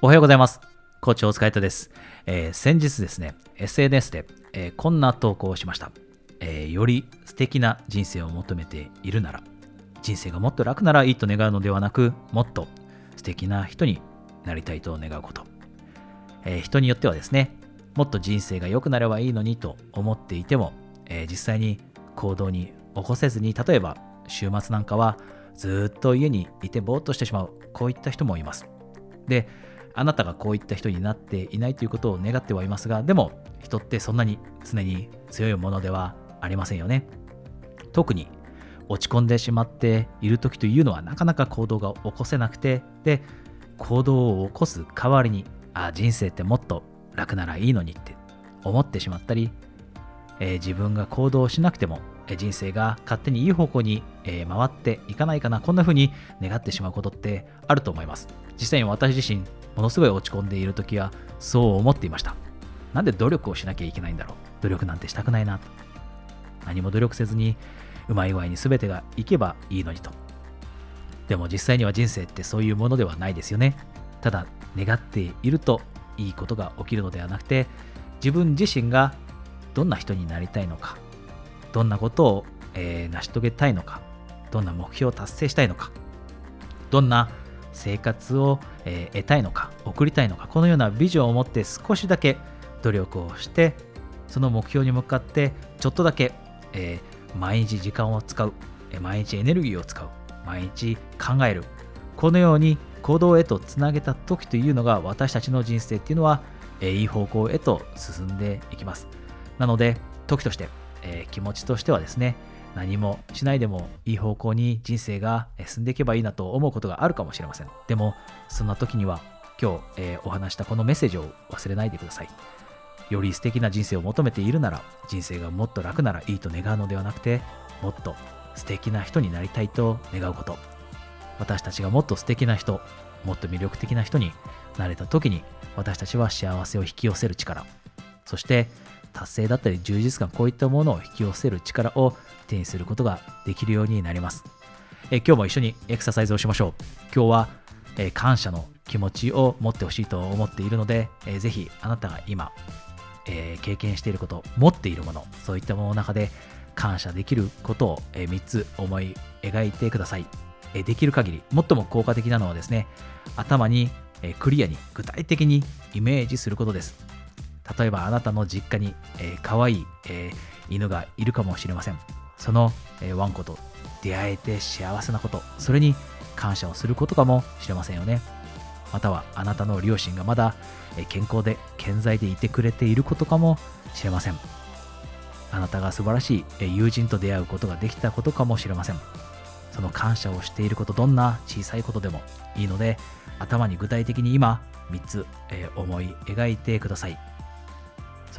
おはようございます。コーチ大塚イです、えー、先日ですね、SNS で、えー、こんな投稿をしました、えー、より素敵な人生を求めているなら、人生がもっと楽ならいいと願うのではなく、もっと素敵な人になりたいと願うこと。え人によってはですね、もっと人生が良くなればいいのにと思っていても、え実際に行動に起こせずに、例えば週末なんかはずっと家にいてぼーっとしてしまう、こういった人もいます。で、あなたがこういった人になっていないということを願ってはいますが、でも人ってそんなに常に強いものではありませんよね。特に落ち込んでしまっている時というのはなかなか行動が起こせなくて、で、行動を起こす代わりに、あ、人生ってもっと楽ならいいのにって思ってしまったり、えー、自分が行動しなくても、えー、人生が勝手にいい方向に、えー、回っていかないかな、こんな風に願ってしまうことってあると思います。実際に私自身、ものすごい落ち込んでいる時はそう思っていました。なんで努力をしなきゃいけないんだろう。努力なんてしたくないなと。何も努力せずにうまい具合に全てがいけばいいのにと。でも実際には人生ってそういうものではないですよね。ただ願っているといいことが起きるのではなくて自分自身がどんな人になりたいのかどんなことを、えー、成し遂げたいのかどんな目標を達成したいのかどんな生活を、え、得たいのか送りたいのかこのようなビジョンを持って少しだけ努力をしてその目標に向かってちょっとだけ、えー、毎日時間を使う毎日エネルギーを使う毎日考えるこのように行動へとつなげた時というのが私たちの人生っていうのは、え、いい方向へと進んでいきます。なので時として、えー、気持ちとしてはですね何もしないでもいい方向に人生が進んでいけばいいなと思うことがあるかもしれません。でも、そんな時には今日、えー、お話したこのメッセージを忘れないでください。より素敵な人生を求めているなら、人生がもっと楽ならいいと願うのではなくて、もっと素敵な人になりたいと願うこと。私たちがもっと素敵な人、もっと魅力的な人になれた時に、私たちは幸せを引き寄せる力、そして達成だったり充実感、こういったものを引き寄せる力を手にすることができるようになります。え今日も一緒にエクササイズをしましょう。今日は、え感謝の気持ちを持ってほしいと思っているので、えぜひあなたが今、えー、経験していること、持っているもの、そういったものの中で感謝できることを、え3つ思い描いてください。えできる限り、最も効果的なのはですね、頭に、えクリアに具体的にイメージすることです。例えばあなたの実家に、えー、可愛い、えー、犬がいるかもしれません。その、えー、ワンコと出会えて幸せなこと、それに感謝をすることかもしれませんよね。またはあなたの両親がまだ健康で健在でいてくれていることかもしれません。あなたが素晴らしい友人と出会うことができたことかもしれません。その感謝をしていること、どんな小さいことでもいいので、頭に具体的に今3つ、え思い描いてください。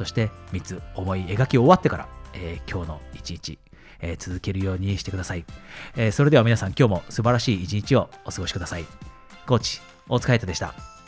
そして3つ思い描き終わってから、えー、今日の一日、えー、続けるようにしてください、えー、それでは皆さん今日も素晴らしい一日をお過ごしください。コーチ、大塚海人でした。